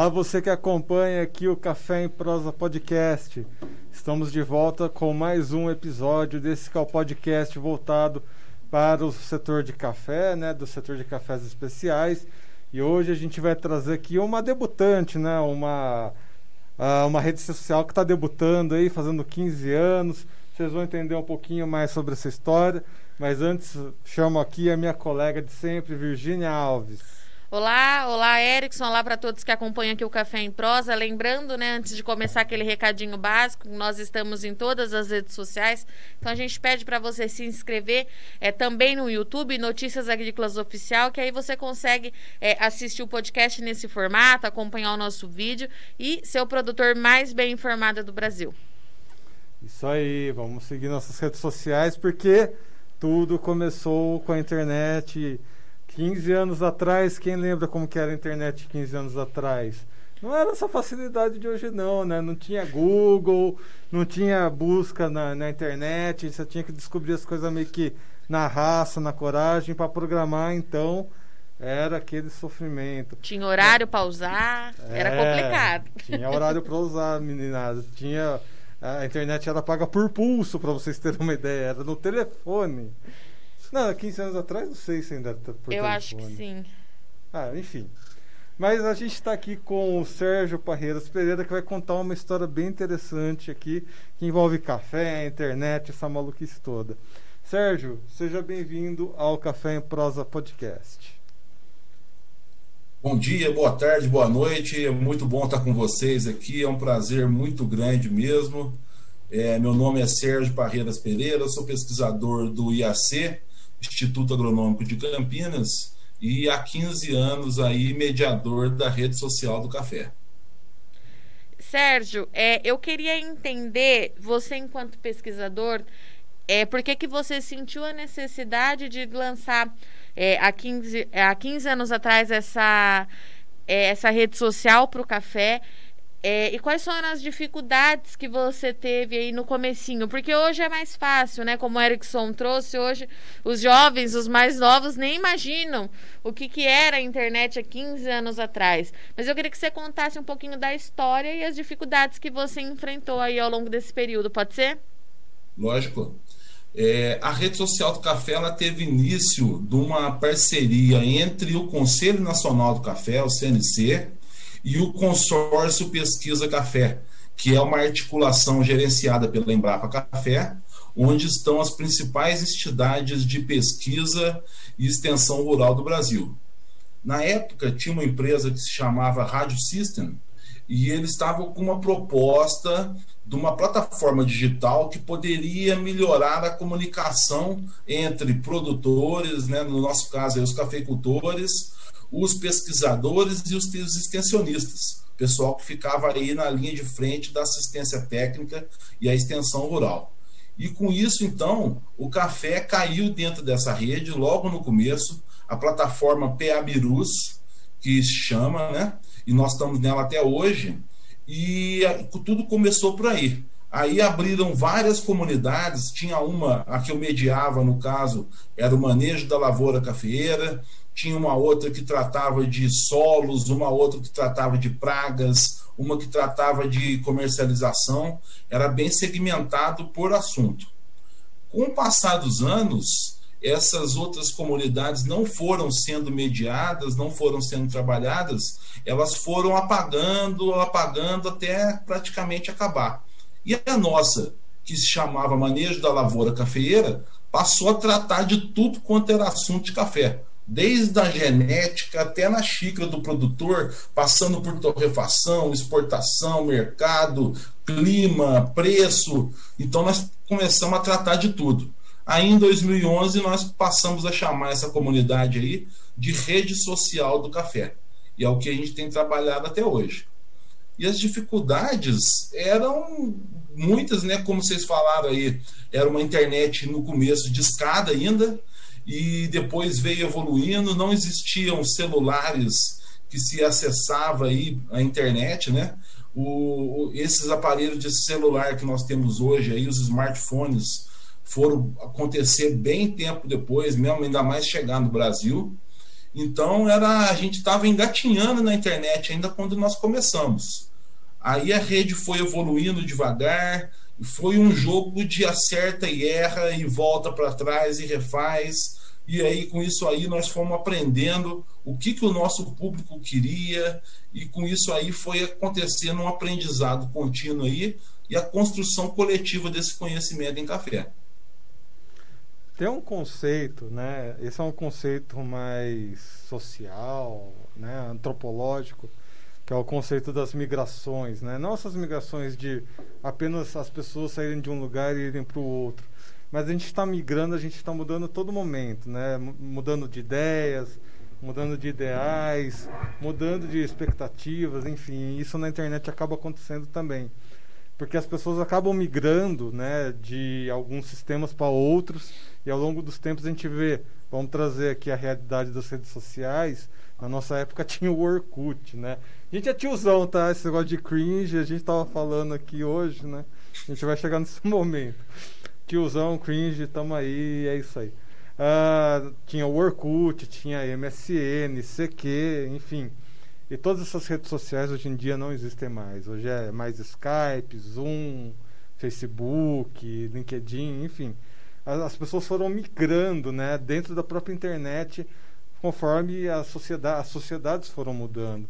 Olá, você que acompanha aqui o Café em Prosa Podcast. Estamos de volta com mais um episódio desse que é o podcast voltado para o setor de café, né, do setor de cafés especiais. E hoje a gente vai trazer aqui uma debutante, né, uma uh, uma rede social que está debutando aí, fazendo 15 anos. Vocês vão entender um pouquinho mais sobre essa história. Mas antes, chamo aqui a minha colega de sempre, Virgínia Alves. Olá, olá Erickson, olá para todos que acompanham aqui o Café em Prosa. Lembrando, né, antes de começar aquele recadinho básico, nós estamos em todas as redes sociais, então a gente pede para você se inscrever é, também no YouTube, Notícias Agrícolas Oficial, que aí você consegue é, assistir o podcast nesse formato, acompanhar o nosso vídeo e ser o produtor mais bem informado do Brasil. Isso aí, vamos seguir nossas redes sociais porque tudo começou com a internet 15 anos atrás, quem lembra como que era a internet 15 anos atrás? Não era essa facilidade de hoje não, né? Não tinha Google, não tinha busca na, na internet, você tinha que descobrir as coisas meio que na raça, na coragem para programar, então era aquele sofrimento. Tinha horário para usar, é, era complicado. Tinha horário para usar, meninada. Tinha a internet era paga por pulso, para vocês terem uma ideia, era no telefone. Não, 15 anos atrás, não sei se ainda está por Eu telefone. acho que sim. Ah, enfim. Mas a gente está aqui com o Sérgio Parreiras Pereira, que vai contar uma história bem interessante aqui, que envolve café, internet, essa maluquice toda. Sérgio, seja bem-vindo ao Café em Prosa Podcast. Bom dia, boa tarde, boa noite. É muito bom estar com vocês aqui. É um prazer muito grande mesmo. É, meu nome é Sérgio Parreiras Pereira, sou pesquisador do IAC, Instituto Agronômico de Campinas, e há 15 anos aí mediador da rede social do café. Sérgio, é, eu queria entender, você enquanto pesquisador, é, por que, que você sentiu a necessidade de lançar é, há, 15, há 15 anos atrás essa, é, essa rede social para o café é, e quais foram as dificuldades que você teve aí no comecinho? Porque hoje é mais fácil, né? Como o Erickson trouxe, hoje os jovens, os mais novos, nem imaginam o que, que era a internet há 15 anos atrás. Mas eu queria que você contasse um pouquinho da história e as dificuldades que você enfrentou aí ao longo desse período, pode ser? Lógico. É, a rede social do café ela teve início de uma parceria entre o Conselho Nacional do Café, o CNC, e o consórcio Pesquisa Café, que é uma articulação gerenciada pela Embrapa Café, onde estão as principais entidades de pesquisa e extensão rural do Brasil. Na época, tinha uma empresa que se chamava Radio System, e eles estavam com uma proposta de uma plataforma digital que poderia melhorar a comunicação entre produtores, né, no nosso caso, aí, os cafeicultores, os pesquisadores e os extensionistas, pessoal que ficava aí na linha de frente da assistência técnica e a extensão rural. E com isso, então, o café caiu dentro dessa rede logo no começo, a plataforma PABirus, que se chama, né? E nós estamos nela até hoje, e tudo começou por aí. Aí abriram várias comunidades, tinha uma, a que eu mediava, no caso, era o manejo da lavoura cafeeira, tinha uma outra que tratava de solos, uma outra que tratava de pragas, uma que tratava de comercialização, era bem segmentado por assunto. Com o passar dos anos, essas outras comunidades não foram sendo mediadas, não foram sendo trabalhadas, elas foram apagando, apagando até praticamente acabar. E a nossa, que se chamava Manejo da Lavoura Cafeeira, passou a tratar de tudo quanto era assunto de café desde a genética até na xícara do produtor, passando por torrefação, exportação, mercado, clima, preço. Então nós começamos a tratar de tudo. Aí em 2011 nós passamos a chamar essa comunidade aí de rede social do café. E é o que a gente tem trabalhado até hoje. E as dificuldades eram muitas, né? Como vocês falaram aí, era uma internet no começo de escada ainda, e depois veio evoluindo, não existiam celulares que se acessava aí a internet, né? O, esses aparelhos de celular que nós temos hoje aí, os smartphones, foram acontecer bem tempo depois, mesmo ainda mais chegar no Brasil. Então era a gente estava engatinhando na internet ainda quando nós começamos. Aí a rede foi evoluindo devagar, foi um jogo de acerta e erra e volta para trás e refaz. E aí com isso aí nós fomos aprendendo o que, que o nosso público queria e com isso aí foi acontecendo um aprendizado contínuo aí e a construção coletiva desse conhecimento em café. Tem um conceito, né? Esse é um conceito mais social, né? antropológico, que é o conceito das migrações, né? Não essas migrações de apenas as pessoas saírem de um lugar e irem para o outro, mas a gente está migrando, a gente está mudando todo momento, né? Mudando de ideias, mudando de ideais, mudando de expectativas, enfim, isso na internet acaba acontecendo também. Porque as pessoas acabam migrando né, de alguns sistemas para outros, e ao longo dos tempos a gente vê, vamos trazer aqui a realidade das redes sociais, na nossa época tinha o Orkut, né? A gente é tiozão, tá? Esse negócio de cringe, a gente tava falando aqui hoje, né? A gente vai chegar nesse momento. Tiozão, cringe, tamo aí, é isso aí. Uh, tinha o Orkut, tinha MSN, CQ, enfim. E todas essas redes sociais hoje em dia não existem mais. Hoje é mais Skype, Zoom, Facebook, LinkedIn, enfim. As, as pessoas foram migrando né, dentro da própria internet conforme a sociedade, as sociedades foram mudando.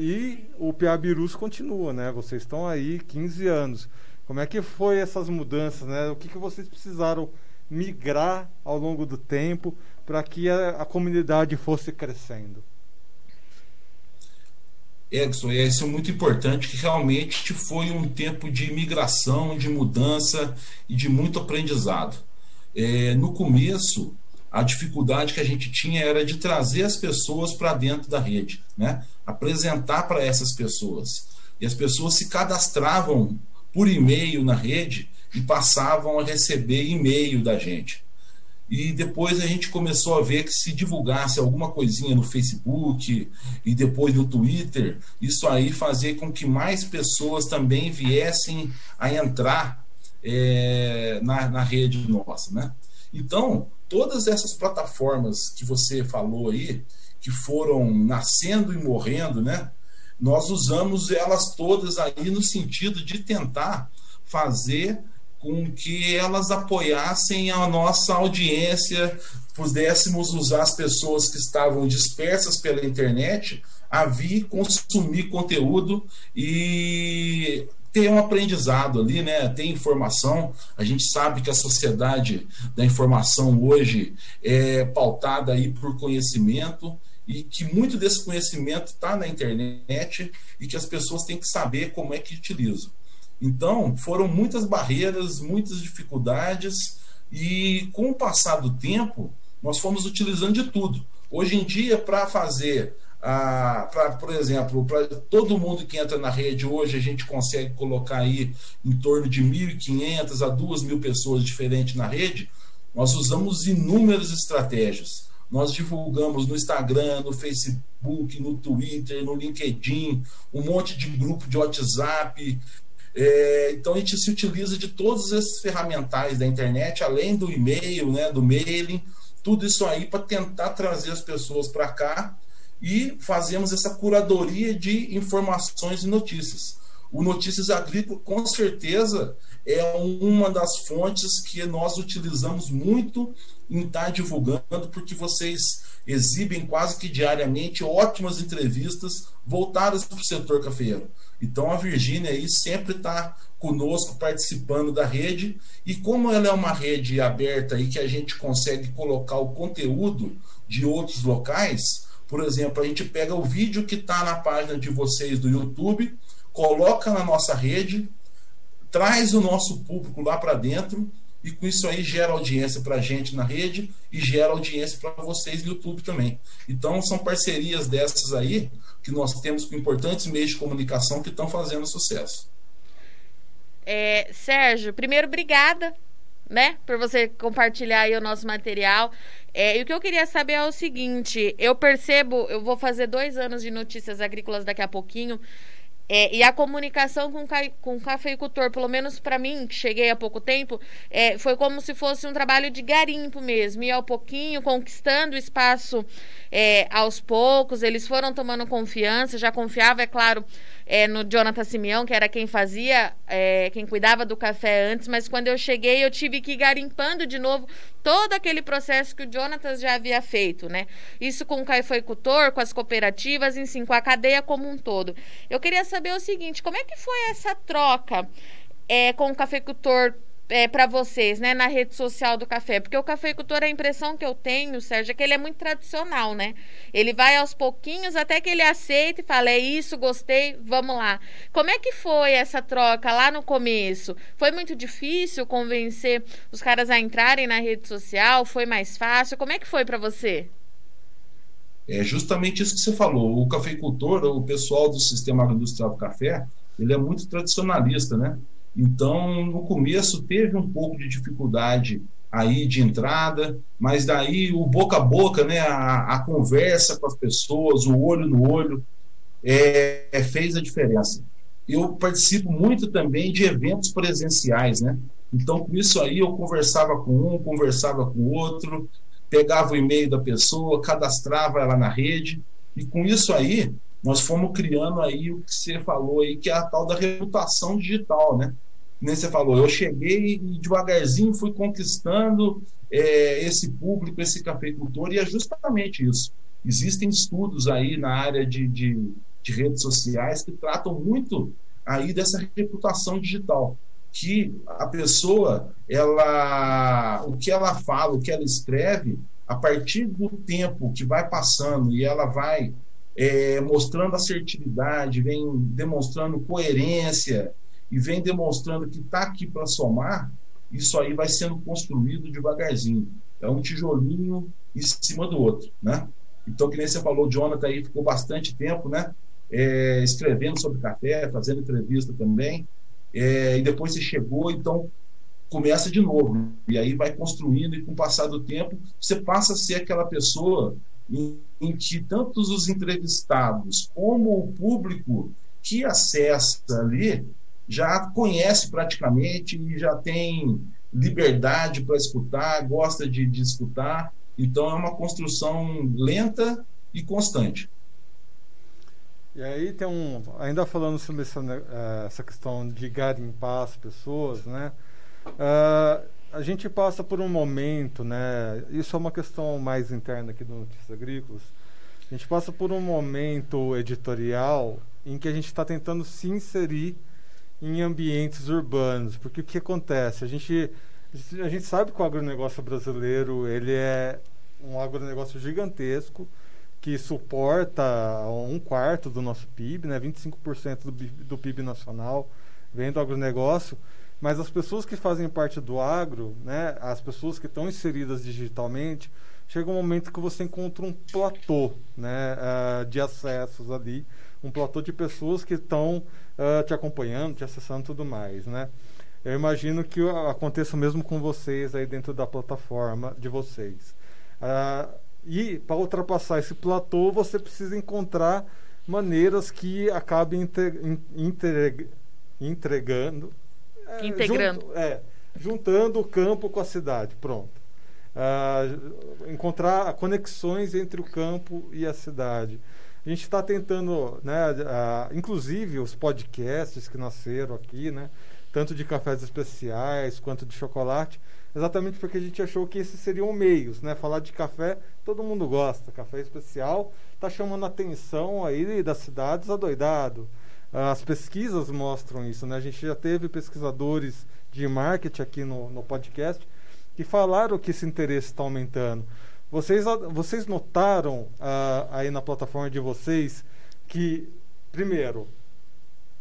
E o Piabirus continua, né? Vocês estão aí 15 anos. Como é que foi essas mudanças, né? O que, que vocês precisaram migrar ao longo do tempo para que a, a, comunidade fosse crescendo? Edson, isso é muito importante, que realmente foi um tempo de migração, de mudança e de muito aprendizado. É, no começo, a dificuldade que a gente tinha era de trazer as pessoas para dentro da rede, né? apresentar para essas pessoas. E as pessoas se cadastravam por e-mail na rede e passavam a receber e-mail da gente. E depois a gente começou a ver que se divulgasse alguma coisinha no Facebook e depois no Twitter, isso aí fazia com que mais pessoas também viessem a entrar é, na, na rede nossa, né? Então, todas essas plataformas que você falou aí, que foram nascendo e morrendo, né? Nós usamos elas todas aí no sentido de tentar fazer com que elas apoiassem a nossa audiência, pudéssemos usar as pessoas que estavam dispersas pela internet a vir consumir conteúdo e ter um aprendizado ali, né? Ter informação. A gente sabe que a sociedade da informação hoje é pautada aí por conhecimento e que muito desse conhecimento está na internet e que as pessoas têm que saber como é que utilizam. Então, foram muitas barreiras, muitas dificuldades e com o passar do tempo, nós fomos utilizando de tudo. Hoje em dia, para fazer ah, pra, por exemplo, para todo mundo que entra na rede hoje, a gente consegue colocar aí em torno de 1.500 a 2.000 pessoas diferentes na rede. Nós usamos inúmeras estratégias. Nós divulgamos no Instagram, no Facebook, no Twitter, no LinkedIn, um monte de grupo de WhatsApp. É, então a gente se utiliza de todos esses ferramentais da internet, além do e-mail, né, do mailing, tudo isso aí para tentar trazer as pessoas para cá e fazemos essa curadoria de informações e notícias. O Notícias Agrícolas, com certeza, é uma das fontes que nós utilizamos muito em estar divulgando, porque vocês exibem quase que diariamente ótimas entrevistas voltadas para o setor cafeiro. Então a Virgínia aí sempre está conosco participando da rede e como ela é uma rede aberta e que a gente consegue colocar o conteúdo de outros locais, por exemplo, a gente pega o vídeo que está na página de vocês do YouTube, coloca na nossa rede, traz o nosso público lá para dentro e com isso aí gera audiência para a gente na rede e gera audiência para vocês no YouTube também. Então são parcerias dessas aí que nós temos com importantes meios de comunicação que estão fazendo sucesso. É, Sérgio, primeiro, obrigada né, por você compartilhar aí o nosso material. É, e o que eu queria saber é o seguinte: eu percebo, eu vou fazer dois anos de notícias agrícolas daqui a pouquinho. É, e a comunicação com, com o cafeicultor, pelo menos para mim, que cheguei há pouco tempo, é, foi como se fosse um trabalho de garimpo mesmo. E ao pouquinho, conquistando espaço é, aos poucos, eles foram tomando confiança. Já confiava, é claro, é, no Jonathan Simeão, que era quem fazia, é, quem cuidava do café antes, mas quando eu cheguei, eu tive que ir garimpando de novo todo aquele processo que o Jonathan já havia feito, né? Isso com o cafeicultor, com as cooperativas, enfim, com a cadeia como um todo. Eu queria saber o seguinte, como é que foi essa troca é, com o cafeicultor é, para vocês, né, na rede social do café? Porque o cafeicultor, a impressão que eu tenho, Sérgio, é que ele é muito tradicional, né? Ele vai aos pouquinhos até que ele aceita e fala: é isso, gostei, vamos lá. Como é que foi essa troca lá no começo? Foi muito difícil convencer os caras a entrarem na rede social? Foi mais fácil? Como é que foi para você? É justamente isso que você falou. O cafeicultor, o pessoal do sistema agroindustrial do café, ele é muito tradicionalista, né? Então, no começo teve um pouco de dificuldade aí de entrada, mas daí o boca a boca, né, a, a conversa com as pessoas, o olho no olho, é, é, fez a diferença. Eu participo muito também de eventos presenciais, né? Então, com isso aí, eu conversava com um, conversava com o outro, pegava o e-mail da pessoa, cadastrava ela na rede, e com isso aí, nós fomos criando aí o que você falou aí, que é a tal da reputação digital, né? Nem você falou, eu cheguei e devagarzinho fui conquistando é, esse público, esse cafeicultor, e é justamente isso. Existem estudos aí na área de, de, de redes sociais que tratam muito aí dessa reputação digital que a pessoa ela o que ela fala o que ela escreve a partir do tempo que vai passando e ela vai é, mostrando assertividade, vem demonstrando coerência e vem demonstrando que está aqui para somar, isso aí vai sendo construído devagarzinho. É um tijolinho em cima do outro, né? Então, que nem você falou, Jonathan aí ficou bastante tempo, né? É, escrevendo sobre café, fazendo entrevista também, é, e depois você chegou, então começa de novo. E aí vai construindo, e com o passar do tempo, você passa a ser aquela pessoa em, que tanto os entrevistados como o público que acessa ali já conhece praticamente e já tem liberdade para escutar, gosta de, de escutar. Então é uma construção lenta e constante. E aí tem um, ainda falando sobre essa, eh, essa questão de garimpar as pessoas, né? Uh, a gente passa por um momento, né? Isso é uma questão mais interna aqui do Notícias Agrícolas. A gente passa por um momento editorial em que a gente está tentando se inserir em ambientes urbanos, porque o que acontece? A gente a gente sabe que o agronegócio brasileiro ele é um agronegócio gigantesco que suporta um quarto do nosso PIB, né? 25% do, do PIB nacional vem do agronegócio. Mas as pessoas que fazem parte do agro, né, as pessoas que estão inseridas digitalmente, chega um momento que você encontra um platô né, uh, de acessos ali, um platô de pessoas que estão uh, te acompanhando, te acessando e tudo mais. Né? Eu imagino que aconteça mesmo com vocês aí dentro da plataforma de vocês. Uh, e para ultrapassar esse platô, você precisa encontrar maneiras que acabem entregando é, Integrando. Junto, é, juntando o campo com a cidade. Pronto. Uh, encontrar conexões entre o campo e a cidade. A gente está tentando, né, uh, inclusive os podcasts que nasceram aqui, né, tanto de cafés especiais quanto de chocolate, exatamente porque a gente achou que esses seriam meios, né? Falar de café, todo mundo gosta. Café especial está chamando a atenção aí das cidades adoidado. As pesquisas mostram isso, né? A gente já teve pesquisadores de marketing aqui no, no podcast que falaram que esse interesse está aumentando. Vocês, vocês notaram uh, aí na plataforma de vocês que, primeiro,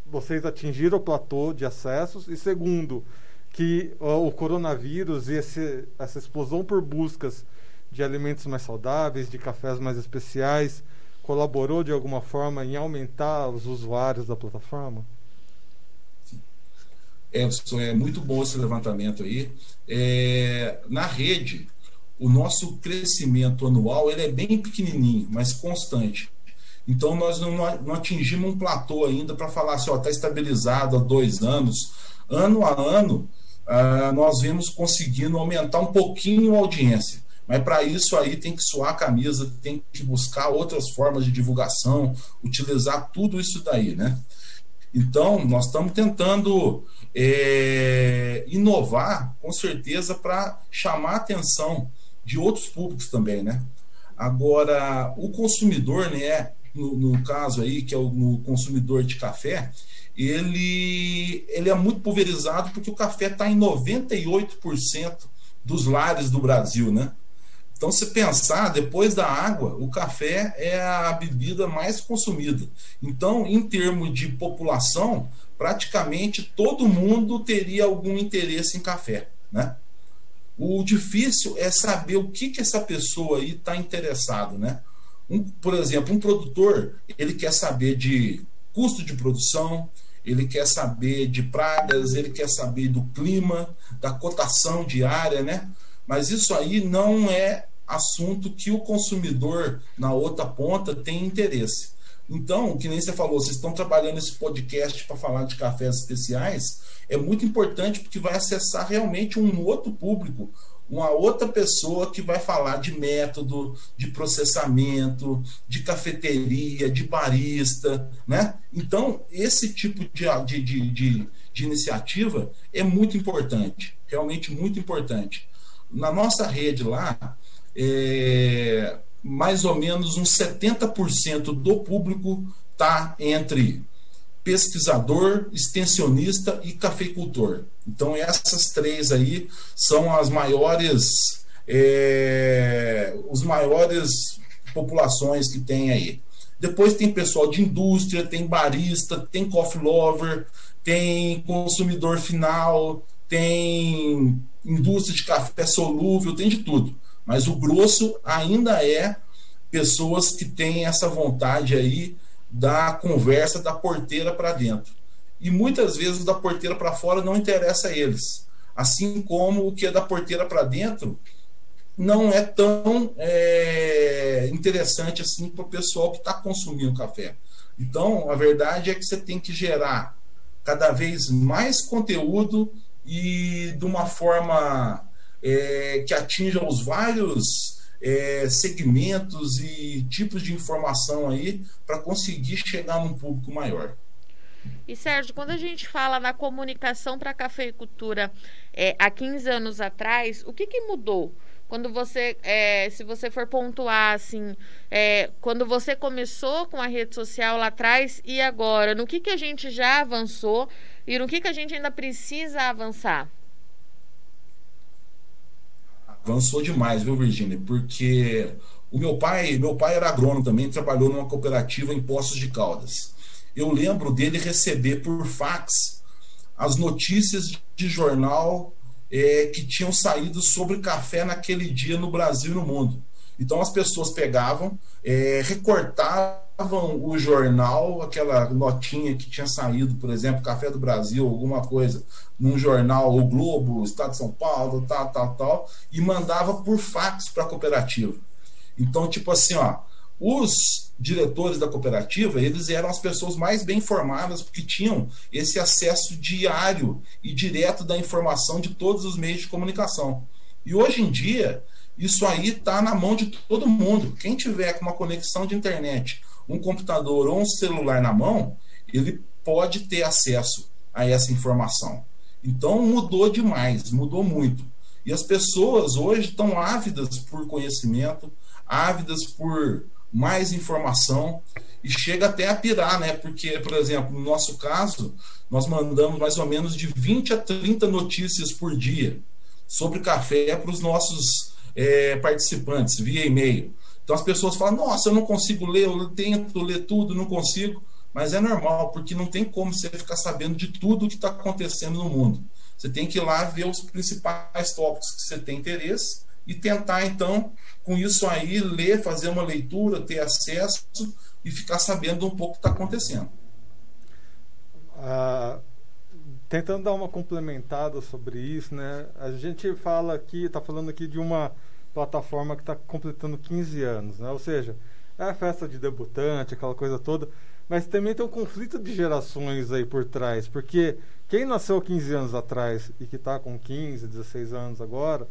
vocês atingiram o platô de acessos e, segundo, que uh, o coronavírus e esse, essa explosão por buscas de alimentos mais saudáveis, de cafés mais especiais, colaborou de alguma forma em aumentar os usuários da plataforma? É, é muito bom esse levantamento aí. É, na rede, o nosso crescimento anual ele é bem pequenininho, mas constante. Então nós não, não atingimos um platô ainda para falar assim, está estabilizado há dois anos. Ano a ano, uh, nós vemos conseguindo aumentar um pouquinho a audiência. Mas para isso aí tem que suar a camisa, tem que buscar outras formas de divulgação, utilizar tudo isso daí, né? Então, nós estamos tentando é, inovar, com certeza, para chamar a atenção de outros públicos também, né? Agora, o consumidor, né, no, no caso aí, que é o no consumidor de café, ele, ele é muito pulverizado porque o café está em 98% dos lares do Brasil, né? Então, se pensar, depois da água, o café é a bebida mais consumida. Então, em termos de população, praticamente todo mundo teria algum interesse em café, né? O difícil é saber o que, que essa pessoa aí está interessado, né? Um, por exemplo, um produtor, ele quer saber de custo de produção, ele quer saber de pragas, ele quer saber do clima, da cotação diária, né? Mas isso aí não é assunto que o consumidor na outra ponta tem interesse. Então, que nem você falou, vocês estão trabalhando esse podcast para falar de cafés especiais, é muito importante porque vai acessar realmente um outro público, uma outra pessoa que vai falar de método, de processamento, de cafeteria, de barista, né? Então, esse tipo de, de, de, de, de iniciativa é muito importante, realmente muito importante. Na nossa rede lá, é, mais ou menos uns 70% do público está entre pesquisador, extensionista e cafeicultor. Então essas três aí são as maiores, é, os maiores populações que tem aí. Depois tem pessoal de indústria, tem barista, tem coffee lover, tem consumidor final, tem indústria de café solúvel, tem de tudo. Mas o grosso ainda é pessoas que têm essa vontade aí da conversa da porteira para dentro. E muitas vezes da porteira para fora não interessa a eles. Assim como o que é da porteira para dentro não é tão é, interessante assim para o pessoal que está consumindo café. Então, a verdade é que você tem que gerar cada vez mais conteúdo e de uma forma é, que atinjam os vários é, segmentos e tipos de informação aí para conseguir chegar num público maior. E Sérgio, quando a gente fala na comunicação para a cafeicultura é, há 15 anos atrás, o que, que mudou? Quando você, é, se você for pontuar assim, é, quando você começou com a rede social lá atrás e agora, no que, que a gente já avançou e no que, que a gente ainda precisa avançar? Avançou demais, viu, Virginia? Porque o meu pai, meu pai era agrônomo também, trabalhou numa cooperativa em Poços de Caldas. Eu lembro dele receber por fax as notícias de jornal é, que tinham saído sobre café naquele dia no Brasil e no mundo. Então as pessoas pegavam, é, recortavam o jornal, aquela notinha que tinha saído, por exemplo, Café do Brasil, alguma coisa, num jornal, o Globo, Estado de São Paulo, tal, tal, tal, e mandava por fax para a cooperativa. Então, tipo assim, ó, os diretores da cooperativa, eles eram as pessoas mais bem informadas, porque tinham esse acesso diário e direto da informação de todos os meios de comunicação. E hoje em dia, isso aí está na mão de todo mundo. Quem tiver com uma conexão de internet um computador ou um celular na mão, ele pode ter acesso a essa informação. Então mudou demais, mudou muito. E as pessoas hoje estão ávidas por conhecimento, ávidas por mais informação e chega até a pirar, né? Porque, por exemplo, no nosso caso, nós mandamos mais ou menos de 20 a 30 notícias por dia sobre café para os nossos é, participantes via e-mail. Então as pessoas falam: Nossa, eu não consigo ler, eu tento ler tudo, não consigo. Mas é normal, porque não tem como você ficar sabendo de tudo que está acontecendo no mundo. Você tem que ir lá ver os principais tópicos que você tem interesse e tentar, então, com isso aí, ler, fazer uma leitura, ter acesso e ficar sabendo um pouco o que está acontecendo. Ah, tentando dar uma complementada sobre isso, né? A gente fala aqui, está falando aqui de uma plataforma que está completando 15 anos, né? Ou seja, é a festa de debutante, aquela coisa toda, mas também tem um conflito de gerações aí por trás, porque quem nasceu 15 anos atrás e que está com 15, 16 anos agora,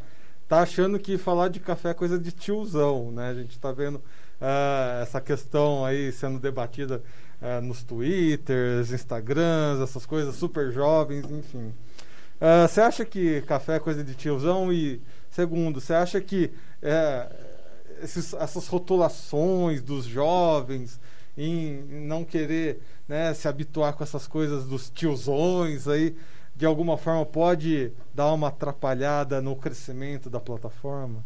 tá achando que falar de café é coisa de tiozão, né? A gente está vendo uh, essa questão aí sendo debatida uh, nos twitters, instagrams, essas coisas super jovens, enfim. Uh, você acha que café é coisa de tiozão? E, segundo, você acha que é, esses, essas rotulações dos jovens em, não querer né, se habituar com essas coisas dos tiozões aí, de alguma forma pode dar uma atrapalhada no crescimento da plataforma?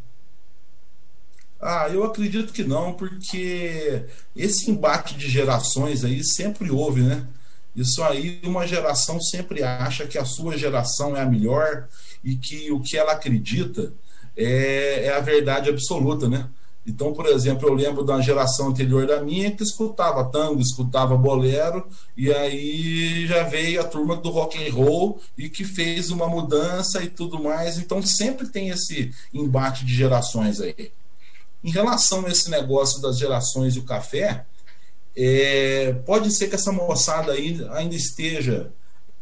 Ah, eu acredito que não, porque esse embate de gerações aí sempre houve, né? Isso aí, uma geração sempre acha que a sua geração é a melhor e que o que ela acredita é, é a verdade absoluta, né? Então, por exemplo, eu lembro da geração anterior da minha que escutava tango, escutava bolero, e aí já veio a turma do rock and roll e que fez uma mudança e tudo mais. Então, sempre tem esse embate de gerações aí. Em relação a esse negócio das gerações e o café, é, pode ser que essa moçada aí ainda esteja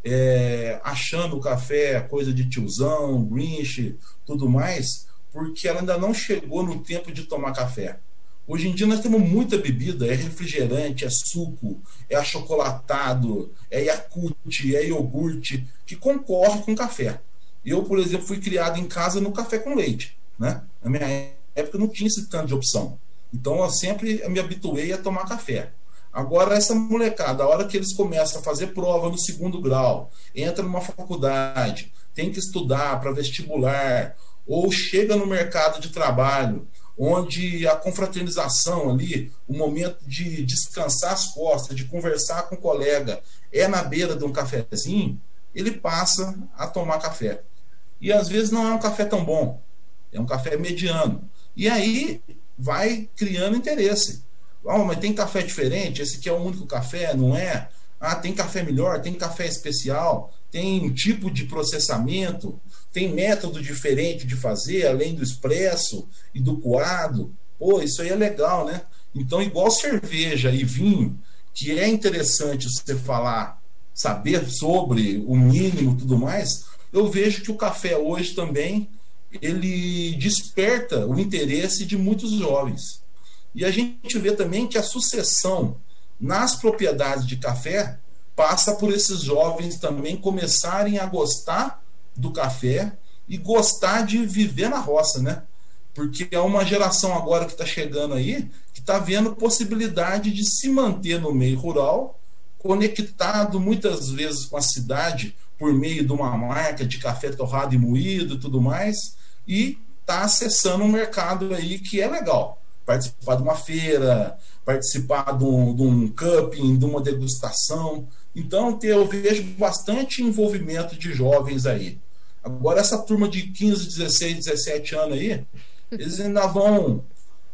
é, achando o café coisa de tiozão, grinch, tudo mais, porque ela ainda não chegou no tempo de tomar café. Hoje em dia nós temos muita bebida, é refrigerante, é suco, é achocolatado, é Yakult, é iogurte, que concorre com café. Eu, por exemplo, fui criado em casa no café com leite. Né? Na minha época não tinha esse tanto de opção. Então eu sempre me habituei a tomar café. Agora, essa molecada, a hora que eles começam a fazer prova no segundo grau, entra numa faculdade, tem que estudar para vestibular, ou chega no mercado de trabalho, onde a confraternização ali, o momento de descansar as costas, de conversar com o colega, é na beira de um cafezinho, ele passa a tomar café. E às vezes não é um café tão bom, é um café mediano. E aí vai criando interesse. Oh, mas tem café diferente? Esse aqui é o único café, não é? Ah, tem café melhor, tem café especial, tem um tipo de processamento, tem método diferente de fazer, além do expresso e do coado. Pô, isso aí é legal, né? Então, igual cerveja e vinho, que é interessante você falar, saber sobre o mínimo tudo mais, eu vejo que o café hoje também ele desperta o interesse de muitos jovens. E a gente vê também que a sucessão nas propriedades de café passa por esses jovens também começarem a gostar do café e gostar de viver na roça, né? Porque é uma geração agora que está chegando aí que está vendo possibilidade de se manter no meio rural, conectado muitas vezes com a cidade por meio de uma marca de café torrado e moído e tudo mais, e está acessando um mercado aí que é legal participar de uma feira, participar de um, de um cupping, de uma degustação. Então, eu vejo bastante envolvimento de jovens aí. Agora, essa turma de 15, 16, 17 anos aí, eles ainda vão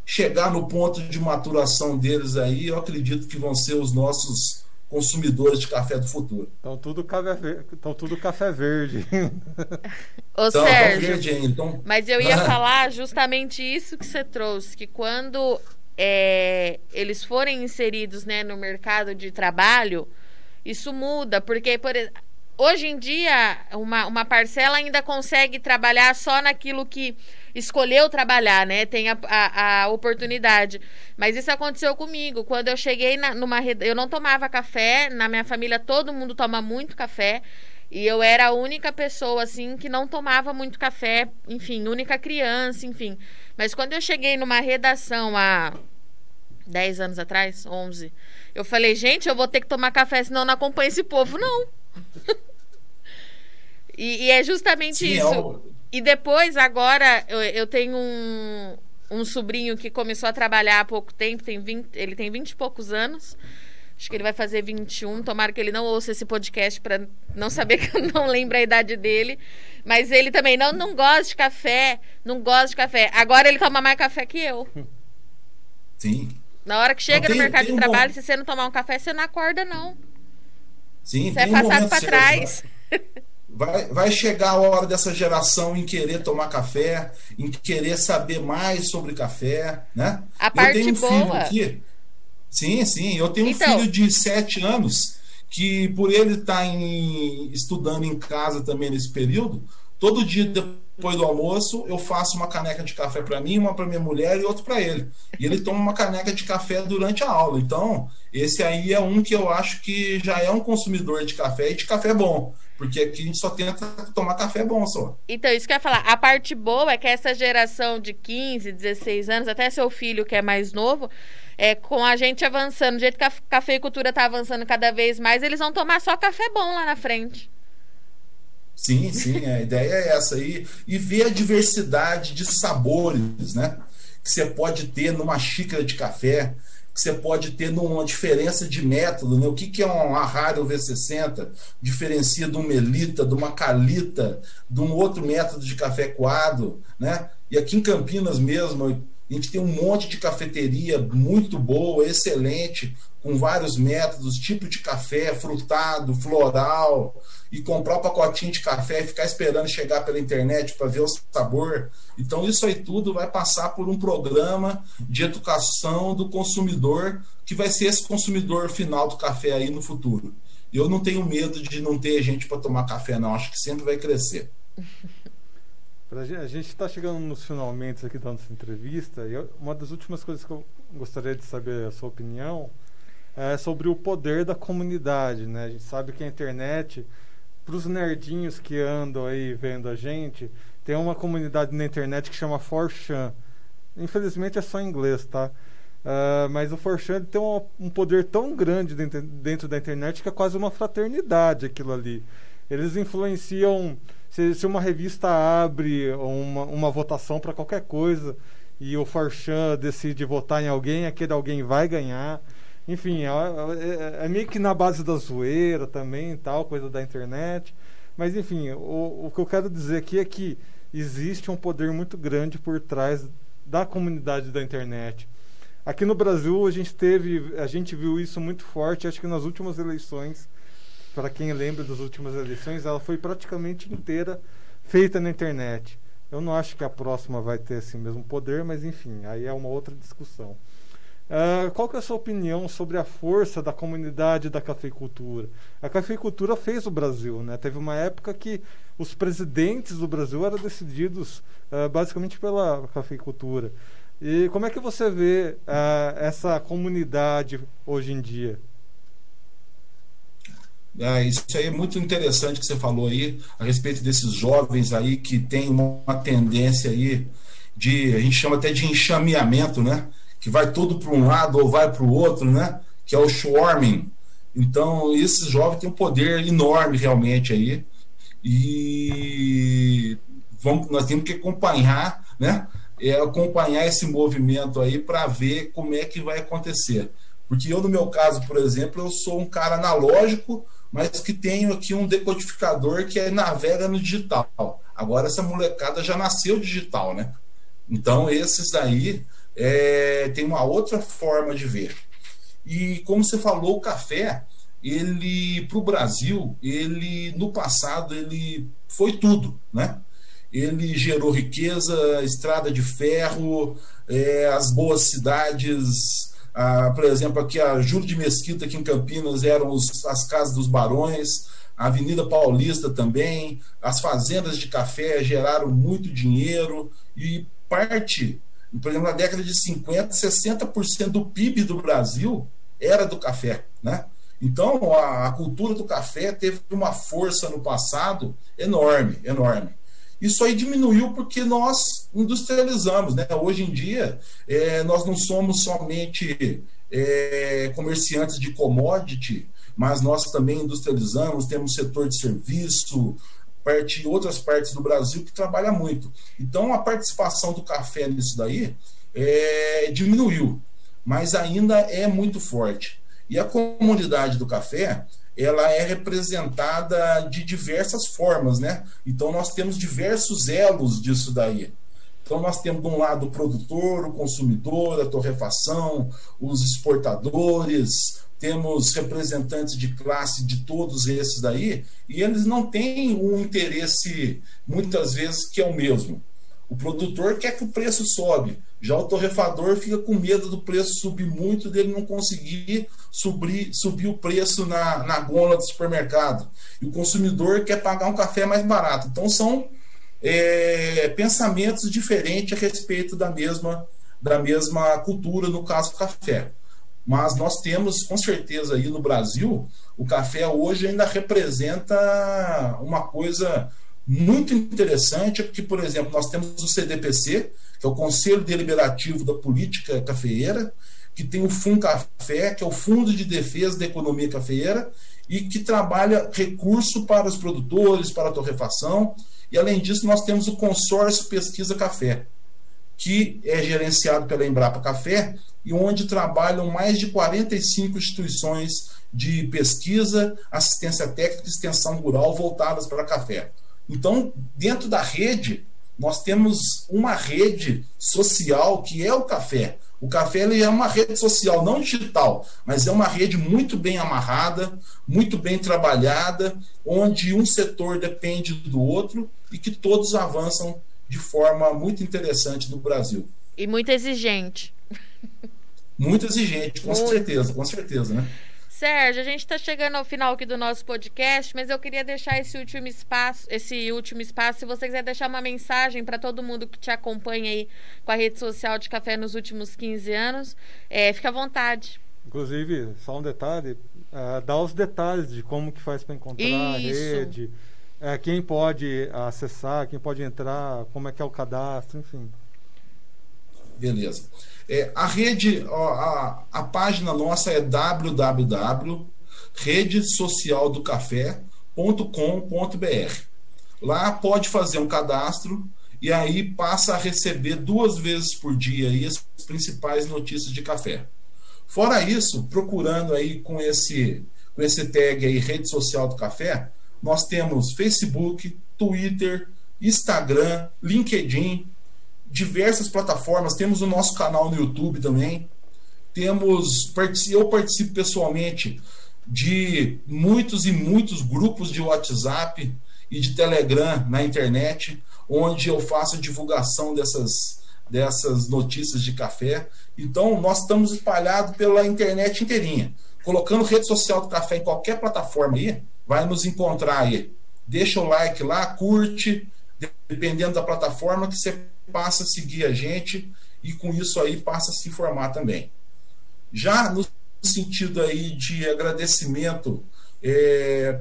chegar no ponto de maturação deles aí. Eu acredito que vão ser os nossos consumidores de café do futuro. Então tudo café verde. Então, tudo café verde. Ô, então, Sérgio, verde então... mas eu ia falar justamente isso que você trouxe, que quando é, eles forem inseridos né, no mercado de trabalho, isso muda, porque, por exemplo, hoje em dia, uma, uma parcela ainda consegue trabalhar só naquilo que escolheu trabalhar, né? Tem a, a, a, oportunidade. Mas isso aconteceu comigo. Quando eu cheguei na, numa. Eu não tomava café, na minha família todo mundo toma muito café. E eu era a única pessoa, assim, que não tomava muito café, enfim, única criança, enfim. Mas quando eu cheguei numa redação há 10 anos atrás, 11, eu falei, gente, eu vou ter que tomar café, senão eu não acompanho esse povo, não. e, e, é justamente Sim, é isso. É e depois, agora, eu, eu tenho um, um sobrinho que começou a trabalhar há pouco tempo, tem 20, ele tem 20 e poucos anos. Acho que ele vai fazer 21. Tomara que ele não ouça esse podcast para não saber que eu não lembro a idade dele. Mas ele também não, não gosta de café. Não gosta de café. Agora ele toma mais café que eu. Sim. Na hora que chega tem, no mercado de um trabalho, bom... se você não tomar um café, você não acorda, não. Sim, você é passado para trás. vai, vai chegar a hora dessa geração em querer tomar café, em querer saber mais sobre café, né? A parte eu tenho um boa. filho aqui. Sim, sim. Eu tenho Então. um filho de sete anos que, por ele estar em- estudando em casa também nesse período, todo dia depois do almoço eu faço uma caneca de café para mim, uma para minha mulher e outra para ele. E ele toma uma caneca de café durante a aula. Então, esse aí é um que eu acho que já é um consumidor de café e de café bom. Porque aqui a gente só tenta tomar café bom só. Então, isso que eu ia falar. A parte boa é que essa geração de 15, 16 anos, até seu filho que é mais novo, é, com a gente avançando, do jeito que a cafeicultura tá avançando cada vez mais, eles vão tomar só café bom lá na frente. Sim, sim, a ideia é essa aí. E ver a diversidade de sabores, né? Que você pode ter numa xícara de café, que você pode ter numa diferença de método, né? O que, que é um Arrario V60? Diferencia de um Melita, de uma Calita, de um outro método de café coado, né? E aqui em Campinas mesmo, a gente tem um monte de cafeteria muito boa, excelente, com vários métodos, tipo de café, frutado, floral, e comprar o pacotinho de café e ficar esperando chegar pela internet para ver o sabor. Então, isso aí tudo vai passar por um programa de educação do consumidor, que vai ser esse consumidor final do café aí no futuro. Eu não tenho medo de não ter gente para tomar café, não. Acho que sempre vai crescer. Pra gen- A gente está chegando nos finalmente aqui da nossa entrevista e eu- uma das últimas coisas que eu gostaria de saber a sua opinião é sobre o poder da comunidade, né? A gente sabe que a internet, para os nerdinhos que andam aí vendo a gente, tem uma comunidade na internet que chama 4chan. Infelizmente é só em inglês, tá? Ah, mas o 4chan tem um, um poder tão grande dentro, dentro da internet que é quase uma fraternidade aquilo ali. Eles influenciam. Se, se uma revista abre uma, uma votação para qualquer coisa e o Forchan decide votar em alguém, aquele alguém vai ganhar. Enfim, é, é- é meio que na base da zoeira também, tal, coisa da internet. Mas enfim, o, o que eu quero dizer aqui é que existe um poder muito grande por trás da comunidade da internet. Aqui no Brasil a gente teve, a gente viu isso muito forte, acho que nas últimas eleições, para quem lembra das últimas eleições, ela foi praticamente inteira feita na internet. Eu não acho que a próxima vai ter esse mesmo poder, mas enfim, aí é uma outra discussão. Ah, qual que é a sua opinião sobre a força da comunidade da cafeicultura? A cafeicultura fez o Brasil, né? Teve uma época que os presidentes do Brasil eram decididos ah, basicamente pela cafeicultura. E como é que você vê ah, essa comunidade hoje em dia? Ah, isso aí é muito interessante que você falou aí a respeito desses jovens aí que tem uma tendência aí de a gente chama até de enxameamento, né? Que vai tudo para um lado ou vai para o outro, né? Que é o swarming. Então esses jovens têm um poder enorme realmente aí e vamos, nós temos que acompanhar, né? É, acompanhar esse movimento aí para ver como é que vai acontecer. Porque eu, no meu caso, por exemplo, eu sou um cara analógico, mas que tenho aqui um decodificador que é, navega no digital. Agora essa molecada já nasceu digital, né? Então esses daí é, tem uma outra forma de ver. E como você falou, o café, ele para o Brasil, ele no passado ele foi tudo, né? Ele gerou riqueza, estrada de ferro, é, as boas cidades, ah, por exemplo, aqui a Júlio de Mesquita, aqui em Campinas, eram os, as casas dos barões, a Avenida Paulista também, as fazendas de café geraram muito dinheiro e parte, por exemplo, na década de 50, 60% do PIB do Brasil era do café, né? Então, a, a cultura do café teve uma força no passado enorme, enorme. Isso aí diminuiu porque nós industrializamos, né? Hoje em dia, é, nós não somos somente é, comerciantes de commodity, mas nós também industrializamos, temos setor de serviço, parte, outras partes do Brasil que trabalha muito. Então, a participação do café nisso daí é, diminuiu, mas ainda é muito forte. E a comunidade do café, ela é representada de diversas formas, né? Então nós temos diversos elos disso daí. Então, nós temos de um lado o produtor, o consumidor, a torrefação, os exportadores, temos representantes de classe de todos esses daí, e eles não têm um interesse, muitas vezes, que é o mesmo. O produtor quer que o preço sobe, já o torrefador fica com medo do preço subir muito, dele não conseguir subir, subir o preço na, na gôndola do supermercado. E o consumidor quer pagar um café mais barato. Então, são é, pensamentos diferentes a respeito da mesma, da mesma cultura, no caso do café. Mas nós temos, com certeza, aí no Brasil, o café hoje ainda representa uma coisa muito interessante, porque, por exemplo, nós temos o CDPC, que é o Conselho Deliberativo da Política Cafeeira, que tem o FUNCAFé, que é o Fundo de Defesa da Economia Cafeeira, e que trabalha recurso para os produtores, para a torrefação, e além disso, nós temos o Consórcio Pesquisa Café, que é gerenciado pela Embrapa Café e onde trabalham mais de 45 instituições de pesquisa, assistência técnica e extensão rural voltadas para café. Então, dentro da rede, nós temos uma rede social que é o café. O café ele é uma rede social, não digital, mas é uma rede muito bem amarrada, muito bem trabalhada, onde um setor depende do outro e que todos avançam de forma muito interessante no Brasil. E muito exigente. Muito exigente, com muito. certeza, com certeza, né? Sérgio, a gente está chegando ao final aqui do nosso podcast, mas eu queria deixar esse último espaço, esse último espaço, se você quiser deixar uma mensagem para todo mundo que te acompanha aí com a rede social de café nos últimos 15 anos, é, fica à vontade. Inclusive, só um detalhe, uh, dá os detalhes de como que faz para encontrar Isso. a rede, uh, quem pode acessar, quem pode entrar, como é que é o cadastro, enfim. Beleza. É, a rede, a, a página nossa é www.redesocialdocafé.com.br. Lá pode fazer um cadastro e aí passa a receber duas vezes por dia aí as principais notícias de café. Fora isso, procurando aí com esse com esse tag aí rede social do café, nós temos Facebook, Twitter, Instagram, LinkedIn, diversas plataformas, temos o nosso canal no YouTube também. Temos, eu participo pessoalmente de muitos e muitos grupos de WhatsApp e de Telegram na internet, onde eu faço divulgação dessas, dessas notícias de café. Então, nós estamos espalhados pela internet inteirinha. Colocando rede social do café em qualquer plataforma aí, vai nos encontrar aí. Deixa o like lá, curte, dependendo da plataforma que você passa a seguir a gente e com isso aí passa a se informar também. Já no sentido aí de agradecimento é,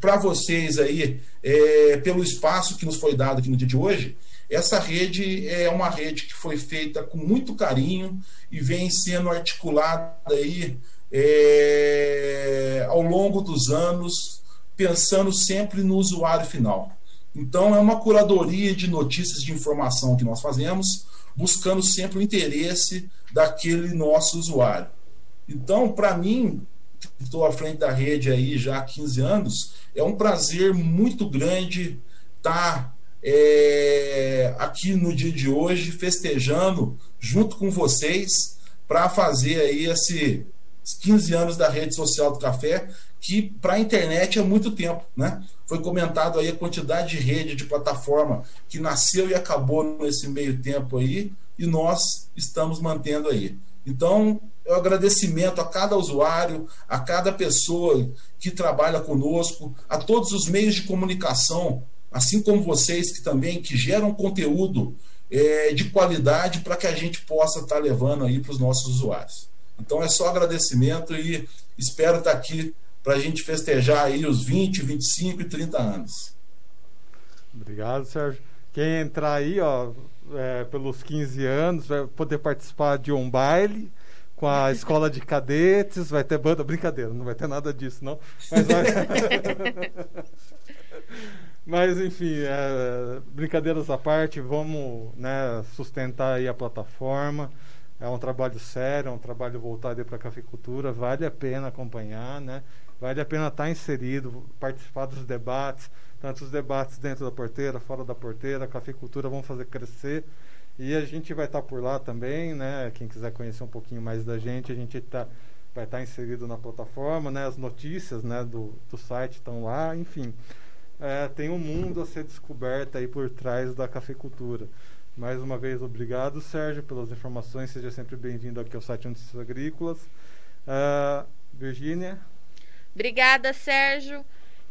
para vocês aí é, pelo espaço que nos foi dado aqui no dia de hoje, essa rede é uma rede que foi feita com muito carinho e vem sendo articulada aí é, ao longo dos anos, pensando sempre no usuário final. Então, é uma curadoria de notícias de informação que nós fazemos, buscando sempre o interesse daquele nosso usuário. Então, para mim, que estou à frente da rede aí já há 15 anos, é um prazer muito grande estar tá, é, aqui no dia de hoje festejando junto com vocês para fazer aí esse 15 anos da rede social do café, que para a internet é muito tempo, né? Foi comentado aí a quantidade de rede, de plataforma que nasceu e acabou nesse meio tempo aí, e nós estamos mantendo aí. Então, é um agradecimento a cada usuário, a cada pessoa que trabalha conosco, a todos os meios de comunicação, assim como vocês que também que geram conteúdo é, de qualidade para que a gente possa estar tá levando aí para os nossos usuários. Então é só agradecimento e espero estar aqui para a gente festejar aí os 20, 25 e 30 anos. Obrigado, Sérgio. Quem entrar aí, ó, é, pelos 15 anos, vai poder participar de um baile com a escola de cadetes, vai ter banda, brincadeira, não vai ter nada disso, não. Mas, vai... Mas enfim, é, brincadeiras à parte, vamos né, sustentar aí a plataforma. É um trabalho sério, é um trabalho voltado para a cafeicultura, vale a pena acompanhar, né? vale a pena estar inserido, participar dos debates, tanto os debates dentro da porteira, fora da porteira, a cafeicultura vão fazer crescer E a gente vai estar tá por lá também, né? Quem quiser conhecer um pouquinho mais da gente, a gente tá, vai estar tá inserido na plataforma, né? As notícias né? do, do site estão lá, enfim. É, tem um mundo a ser descoberto aí por trás da cafeicultura. Mais uma vez, obrigado, Sérgio, pelas informações. Seja sempre bem-vindo aqui ao site Notícias Agrícolas. Uh, Virgínia? Obrigada, Sérgio.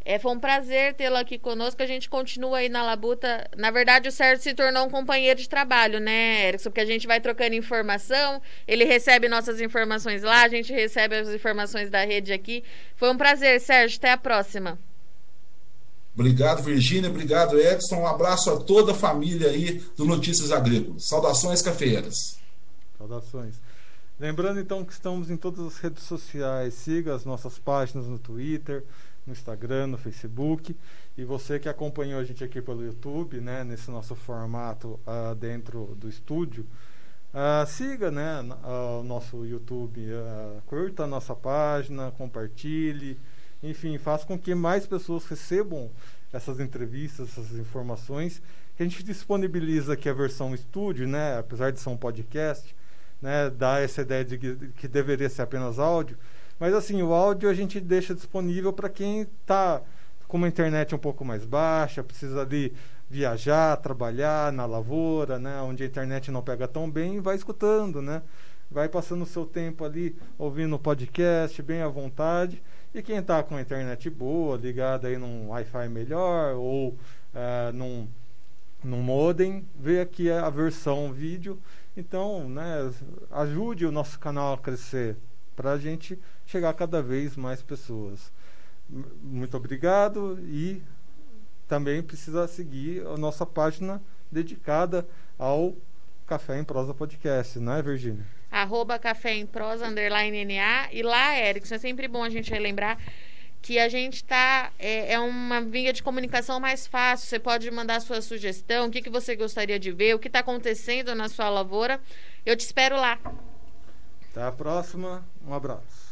É, foi um prazer tê-lo aqui conosco. A gente continua aí na Labuta. Na verdade, o Sérgio se tornou um companheiro de trabalho, né, Erickson? Porque a gente vai trocando informação, ele recebe nossas informações lá, a gente recebe as informações da rede aqui. Foi um prazer, Sérgio. Até a próxima. Obrigado, Virgínia. Obrigado, Edson. Um abraço a toda a família aí do Notícias Agrícolas. Saudações cafeeiras. Saudações. Lembrando então que estamos em todas as redes sociais. Siga as nossas páginas no Twitter, no Instagram, no Facebook. E você que acompanhou a gente aqui pelo YouTube, né, nesse nosso formato uh, dentro do estúdio, uh, siga né, uh, o nosso YouTube, curta a nossa página, compartilhe, enfim, faça com que mais pessoas recebam essas entrevistas, essas informações. A gente disponibiliza aqui a versão estúdio, né, apesar de ser um podcast, né, dá essa ideia de que, deveria ser apenas áudio mas assim, o áudio a gente deixa disponível para quem está com uma internet um pouco mais baixa, precisa de viajar, trabalhar na lavoura, né, onde a internet não pega tão bem, vai escutando, né? Vai passando o seu tempo ali ouvindo o podcast bem à vontade. E quem está com internet boa, ligada aí num Wi-Fi melhor ou uh, num, num modem, vê aqui a versão vídeo. Então, né, ajude o nosso canal a crescer para a gente chegar a cada vez mais pessoas. Muito obrigado e também precisa seguir a nossa página dedicada ao Café em Prosa Podcast, não é, Virgínia? Arroba Café em Prosa, underline NA. E lá, Erickson, é sempre bom a gente relembrar que a gente está é, é, uma via de comunicação mais fácil. Você pode mandar sua sugestão, o que, que você gostaria de ver, o que está acontecendo na sua lavoura. Eu te espero lá. Até a próxima. Um abraço.